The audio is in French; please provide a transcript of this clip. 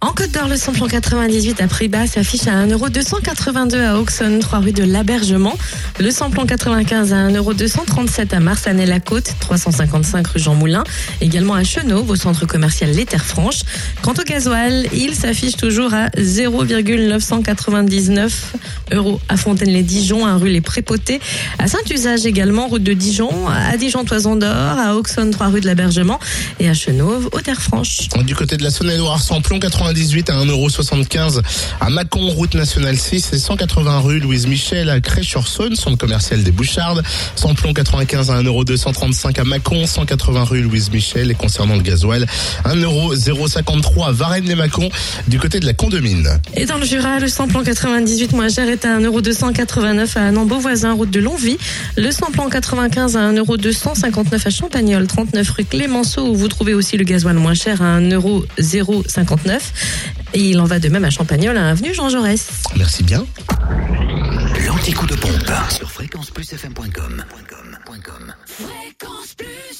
En Côte d'Or, le samplon 98 à prix bas s'affiche à 1,282€ à Auxonne, 3 rue de l'Abergement. Le samplon 95 à 1,237€ à Marsanet-la-Côte, 355 rue Jean Moulin. Également à Chenauve, au centre commercial Les Terres Franches. Quant au gasoil, il s'affiche toujours à 0,999 euros à Fontaine-les-Dijon, à rue Les Prépotés. À Saint-Usage également, route de Dijon, à Dijon-Toison d'Or, à Auxonne, 3 rue de l'Abergement et à Chenauve, aux Terres Franches. Du côté de la Saône-et-Loire, samplon 98 à 1,75€ à Mâcon, route nationale 6 et 180 rue Louise Michel à Cré-sur-Saône, centre commercial des Bouchardes. Samplon 95 à 1,235€ à Mâcon, 180 rue Louise Michel et concernant le gasoil, 1,053€ à Varennes-les-Mâcon du côté de la Condomine. Et dans le Jura, le samplon 98 moins cher est à 1,289€ à Nambeau-Voisin, route de Longvie. Le samplon 95 à 1,259€ à Champagnol, 39 rue Clémenceau, où vous trouvez aussi le gasoil moins cher à 1,059€. Et il en va de même à Champagnol, à avenue Jean Jaurès. Merci bien. L'anti-coup de pompe. Sur fréquenceplusfm.com. Fréquence Plus.